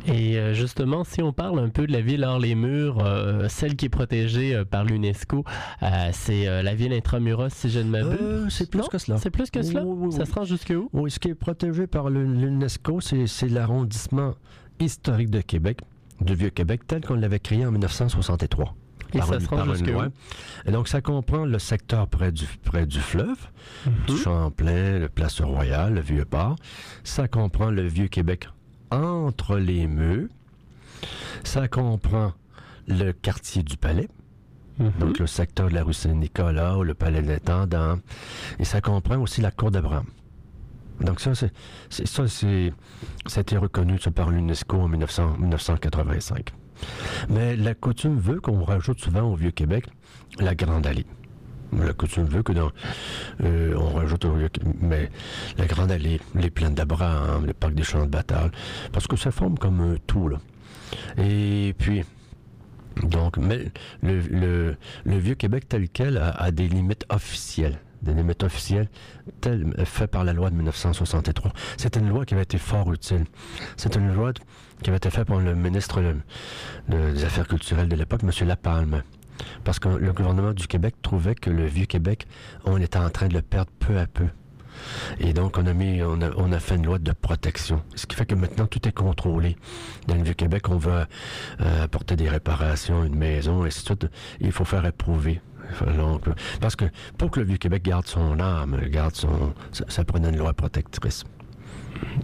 Et euh, justement, si on parle un peu de la ville hors les murs, euh, celle qui est protégée euh, par l'UNESCO, euh, c'est la ville intramuros, si je ne m'abuse. C'est plus que cela. C'est plus que cela? Ça se rend jusque où? Oui, ce qui est protégé par l'UNESCO, c'est l'arrondissement historique de Québec, du Vieux-Québec, tel qu'on l'avait créé en 1963. Et par ça une- se rend par une jusque loi. où? Et donc, ça comprend le secteur près du, près du fleuve, du Mhm. Champlain, le Place Royal, le Vieux-Port. Ça comprend le Vieux-Québec entre les murs. Ça comprend le quartier du Palais, Mhm. donc le secteur de la rue Saint-Nicolas ou le Palais de l'Intendant. Et ça comprend aussi la Cour d'Abraham. Donc ça, c'est, ça, c'est, a été reconnu par l'UNESCO en 1900 1985. Mais la coutume veut qu'on rajoute souvent au Vieux-Québec la Grande Allée. La coutume veut que dans, euh, on rajoute au Vieux- mais la Grande Allée, les plaines d'Abraham, le parc des champs de bataille, parce que ça forme comme un tout là. Et puis, donc, mais le, le- Vieux-Québec tel quel a des limites officielles. Des limites officielles telles, faites par la loi de 1963. C'est une loi qui avait été fort utile. C'est une loi qui avait été faite par le ministre de- de- des Affaires culturelles de l'époque, M. Lapalme. Parce que le gouvernement du Québec trouvait que le Vieux-Québec, on était en train de le perdre peu à peu. Et donc, on a mis, on a, fait une loi de protection. Ce qui fait que maintenant, tout est contrôlé. Dans le Vieux-Québec, on va euh, apporter des réparations, une maison, et ainsi de suite. Il faut faire approuver. Parce que pour que le Vieux-Québec garde son âme, garde son, ça, ça une loi protectrice.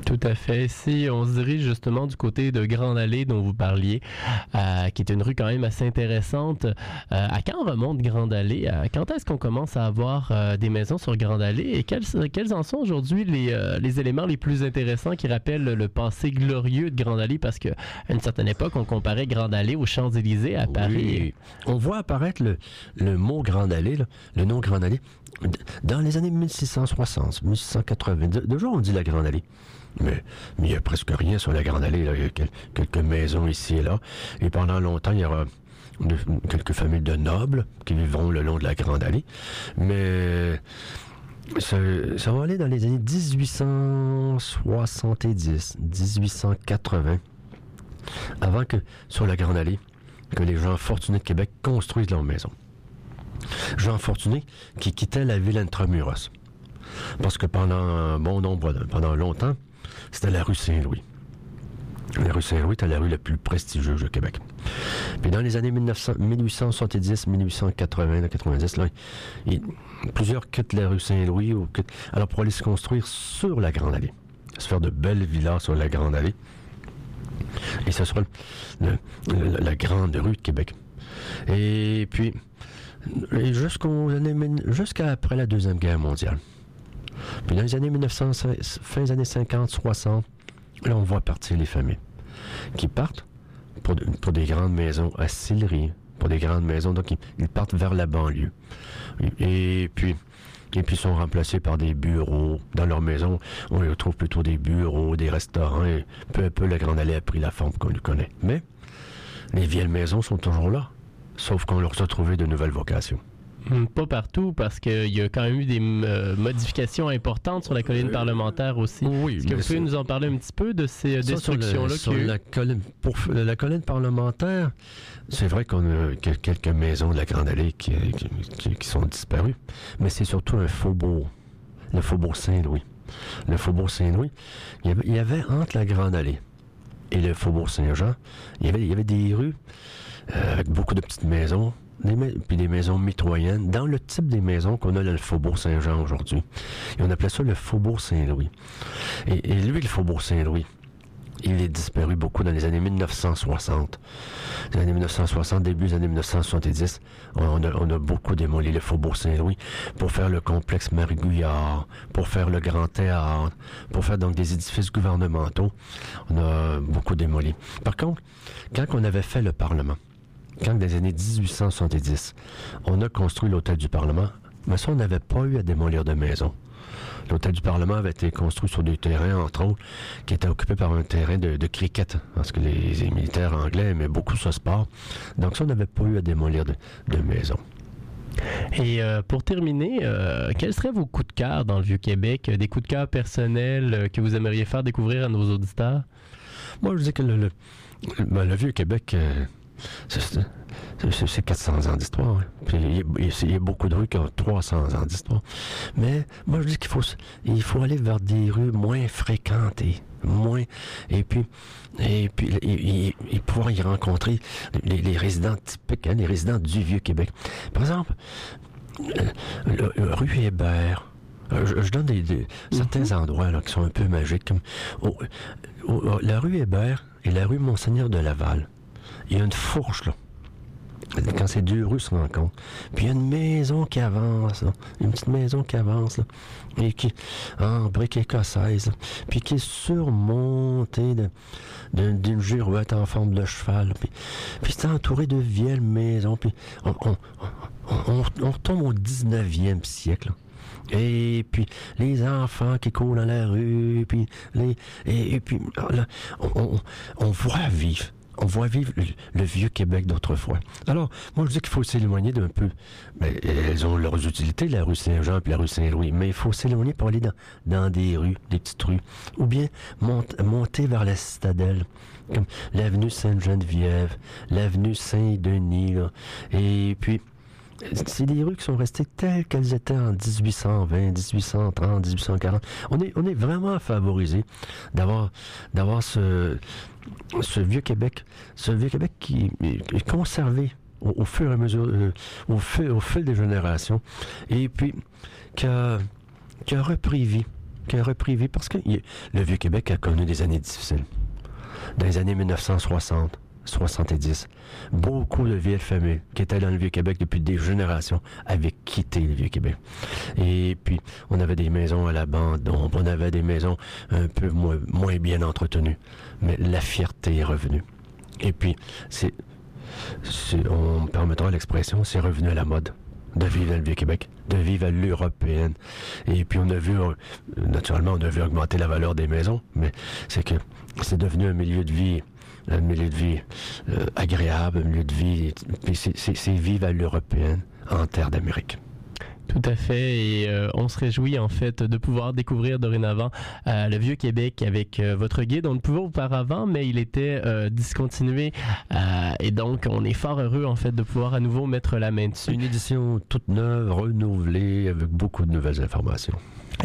Tout à fait. Si on se dirige justement du côté de Grande Allée dont vous parliez, euh, qui est une rue quand même assez intéressante, euh, à quand remonte Grande Allée? À quand est-ce qu'on commence à avoir euh, des maisons sur Grande Allée? Et quels, quels en sont aujourd'hui les, euh, les éléments les plus intéressants qui rappellent le passé glorieux de Grande Allée? Parce qu'à une certaine époque, on comparait Grande Allée aux Champs-Élysées à Paris. On voit apparaître le, le mot Grande Allée, le nom Grande Allée, dans les années 1660, 1680. De- on dit la Grande Allée. Mais il n'y a presque rien sur la Grande Allée. Il y a quel- quelques maisons ici et là. Et pendant longtemps, il y aura quelques familles de nobles qui vivront le long de la Grande Allée. Mais ça, va aller dans les années 1870, 1880, avant que, sur la Grande Allée, que les gens fortunés de Québec construisent leur maison. Gens fortunés qui quittaient la ville intramuros. Parce que pendant un bon nombre, de- pendant longtemps, c'était la rue Saint-Louis. La rue Saint-Louis était la rue la plus prestigieuse de Québec. Puis dans les années 1900 1870, 1880, 90, là, il- plusieurs quittent la rue Saint-Louis. alors pour aller se construire sur la Grande Allée. Se faire de belles villas sur la Grande Allée. Et ce sera la grande rue de Québec. Et puis, jusqu'aux jusqu'à après la Deuxième Guerre mondiale. Puis dans les années 1900, fin des années 50, 60, là, on voit partir les familles qui partent pour, pour des grandes maisons à Sillery, pour des grandes maisons. Donc, ils, partent vers la banlieue. Et, puis, et puis, sont remplacés par des bureaux. Dans leur maison, on y retrouve plutôt des bureaux, des restaurants. Et peu à peu, la Grande Allée a pris la forme qu'on lui connaît. Mais les vieilles maisons sont toujours là. Sauf qu'on leur a trouvé de nouvelles vocations. Hum, Pas partout, parce qu'il y a quand même eu des euh, modifications importantes sur la colline parlementaire aussi. Oui, Est-ce que vous pouvez nous en parler un petit peu de ces euh, Ça, sur le- destructions-là sur qu'il y a eu? la colline, pour f- la colline parlementaire, c'est vrai qu'on a que- quelques maisons de la Grande Allée qui, qui- qui- qui sont disparues, mais c'est surtout un faubourg, le faubourg Saint-Louis. Le faubourg Saint-Louis, il y, avait, il y avait entre la Grande Allée et le faubourg Saint-Jean, il y avait, il y avait des rues euh, avec beaucoup de petites maisons, puis des maisons mitoyennes, dans le type des maisons qu'on a dans le faubourg Saint-Jean aujourd'hui. Et on appelait ça le faubourg Saint-Louis. Et, lui, le faubourg Saint-Louis, il est disparu beaucoup dans les années 1960. Les années 1960, début des années 1970, on a, beaucoup démoli le Faubourg Saint-Louis pour faire le complexe Marie-Guyard, pour faire le Grand Théâtre, pour faire donc des édifices gouvernementaux. On a beaucoup démoli. Par contre, quand on avait fait le Parlement, quand dans les années 1870, on a construit l'hôtel du Parlement Mais ça, on n'avait pas eu à démolir de maison. L'hôtel du Parlement avait été construit sur des terrains, entre autres, qui étaient occupés par un terrain de, de cricket, parce que les, les militaires anglais aimaient beaucoup ce sport. Donc ça, on n'avait pas eu à démolir de, de maison. Et euh, pour terminer, euh, quels seraient vos coups de cœur dans le Vieux-Québec? Des coups de cœur personnels euh, que vous aimeriez faire découvrir à nos auditeurs? Moi, je dis que le, le, ben, le Vieux-Québec, euh, c'est- c'est c'est- c'est 400 ans d'histoire. hein. Il y, a- il y beaucoup de rues qui ont 300 ans d'histoire. Mais moi, je dis qu'il faut, il faut aller vers des rues moins fréquentées. Moins. Et puis, et puis et- et- et pouvoir y rencontrer les, les résidents typiques, hein, les résidents du Vieux-Québec. Par exemple, euh, le- le rue Hébert. Euh, Je, je donne des, des- certains endroits là, qui sont un peu magiques. Comme, la rue Hébert et la rue Monseigneur de Laval. Il y a une fourche là. Quand ces deux rues se rencontrent. Puis il y a une maison qui avance, là. une petite maison qui avance, là, et qui, en briques écossaises, là, puis qui est surmontée de- de- d'une girouette en forme de cheval. Puis, puis c'est entouré de vieilles maisons. Puis on, on, on, retombe au 19e siècle. Et puis les enfants qui courent dans la rue, puis les et, puis on, on, on voit vivre. On voit vivre le, vieux Québec d'autrefois. Alors, moi, je dis qu'il faut s'éloigner d'un peu. Mais elles ont leurs utilités, la rue Saint-Jean et la rue Saint-Louis. Mais il faut s'éloigner pour aller dans, dans des rues, des petites rues. Ou bien monte- monter vers la citadelle, comme l'avenue Sainte-Geneviève, l'avenue Saint-Denis. Et puis, c'est des rues qui sont restées telles qu'elles étaient en 1820, 1830, 1840. On est, on est vraiment favorisé d'avoir, d'avoir ce, ce vieux Québec, ce vieux Québec qui est conservé au, fur et à mesure, euh, au, fil, au fil des générations, et puis qui a, qui a repris vie, qui a repris vie, parce que le vieux Québec a connu des années difficiles. Dans les années 1960, 70, beaucoup de vieilles familles qui étaient dans le Vieux-Québec depuis des générations avaient quitté le Vieux-Québec. Et puis, on avait des maisons à l'abandon, on avait des maisons un peu moins, bien entretenues. Mais la fierté est revenue. Et puis, c'est- on me permettra l'expression, c'est revenu à la mode de vivre dans le Vieux-Québec, de vivre à l'européenne. Et puis on a vu, euh, naturellement, on a vu augmenter la valeur des maisons, mais c'est que c'est devenu un milieu de vie, un milieu de vie euh, agréable, un milieu de vie, c'est- vivre à l'européenne en terre d'Amérique. Tout à fait, et euh, on se réjouit en fait de pouvoir découvrir dorénavant euh, le vieux Québec avec euh, votre guide. On le pouvait auparavant, mais il était euh, discontinué, euh, et donc on est fort heureux en fait de pouvoir à nouveau mettre la main dessus. Une édition toute neuve, renouvelée, avec beaucoup de nouvelles informations.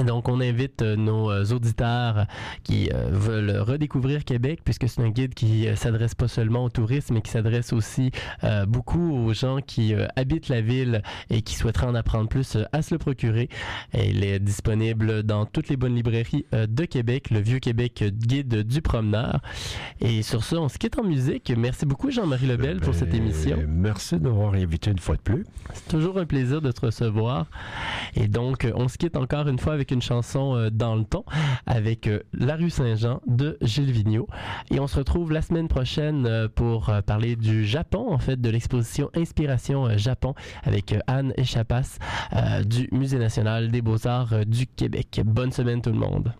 Donc, on invite euh, nos euh, auditeurs qui euh, veulent redécouvrir Québec, puisque c'est un guide qui s'adresse pas seulement au tourisme, mais qui s'adresse aussi euh, beaucoup aux gens qui euh, habitent la ville et qui souhaiteraient en apprendre plus à se le procurer. Et il est disponible dans toutes les bonnes librairies euh, de Québec, le Vieux Québec Guide du promeneur. Et sur ce, on se quitte en musique. Merci beaucoup, Jean-Marie Lebel, pour cette Ben, émission. Merci de m'avoir invité une fois de plus. C'est toujours un plaisir de te recevoir. Et donc, on se quitte encore une fois avec une chanson euh, dans le ton, avec euh, La rue Saint-Jean de Gilles Vigneault. Et on se retrouve la semaine prochaine euh, pour parler du Japon, en fait, de l'exposition Inspiration Japon, avec Anne Echapas du Musée national des beaux-arts du Québec. Bonne semaine tout le monde.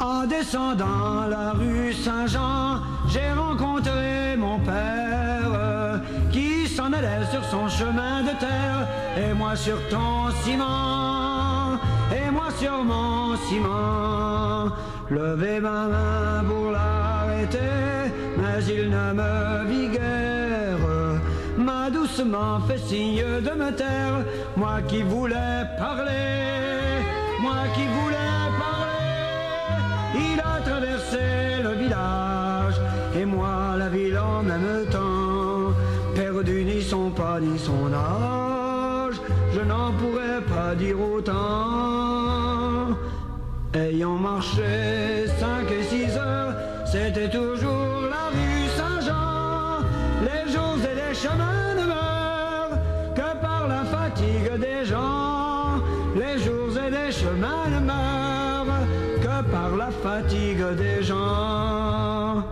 En descendant la rue Saint-Jean, j'ai rencontré mon père s'en allait sur son chemin de terre et moi sur ton ciment et moi sur mon ciment. Levez ma main pour l'arrêter, mais il ne me vit guère. M'a doucement fait signe de me taire, moi qui voulais parler, moi qui voulais parler. Il a traversé le village et moi la ville en même temps. Perdu ni son pas ni son âge, je n'en pourrais pas dire autant. Ayant marché cinq et six heures, c'était toujours la rue Saint-Jean. Les jours et les chemins ne meurent que par la fatigue des gens. Les jours et les chemins ne meurent que par la fatigue des gens.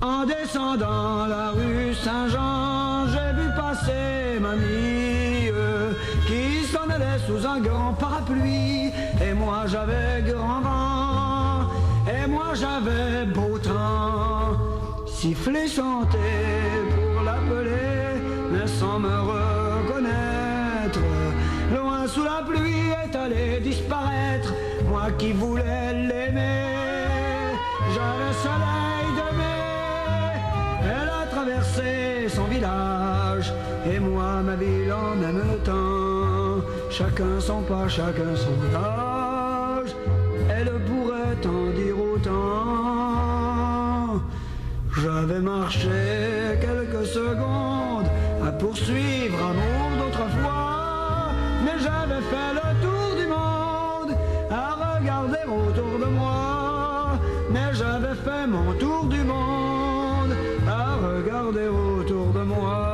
En En descendant la rue Saint-Jean, vu passer mamie euh, qui s'en allait sous un grand parapluie. Et moi j'avais grand vent, et moi j'avais beau temps. Siffler, chanter pour l'appeler, mais sans me reconnaître. Loin sous la pluie est allé disparaître, moi qui voulais l'aimer. J'avais soleil de mai, elle a traversé son village, et moi ma ville en même temps. Chacun son pas, chacun son âge, elle pourrait en dire autant. J'avais marché quelques secondes à poursuivre amour d'autrefois, mais j'avais fait le tour du monde à regarder autour de moi, mais j'avais fait mon tour du monde à regarder autour de moi.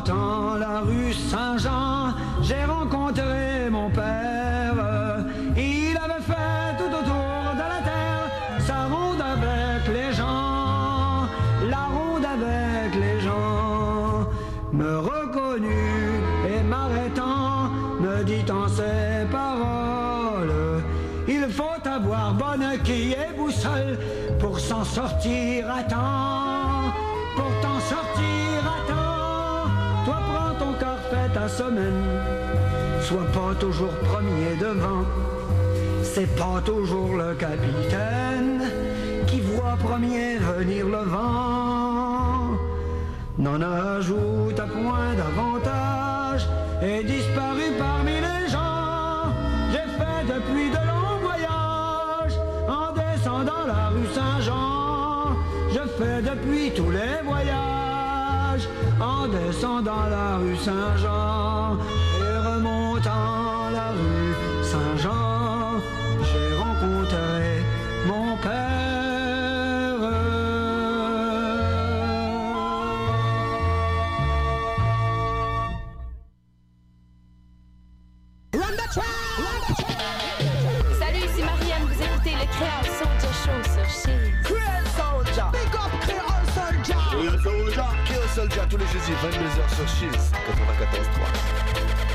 Remontant la rue Saint-Jean, j'ai rencontré mon père. Il avait fait tout autour de la terre sa ronde avec les gens, la ronde avec les gens. Me reconnut et m'arrêtant, me dit en ses paroles, il faut avoir bonne qui est boussole pour s'en sortir à temps, sois pas toujours premier devant. C'est pas toujours le capitaine qui voit premier venir le vent. N'en ajoute à point davantage et disparu parmi les gens. J'ai fait depuis de longs voyages en descendant la rue Saint-Jean. Je fais depuis tous les voyages en descendant la rue Saint-Jean Tous les jeudis 22h sur Chiz 94.3.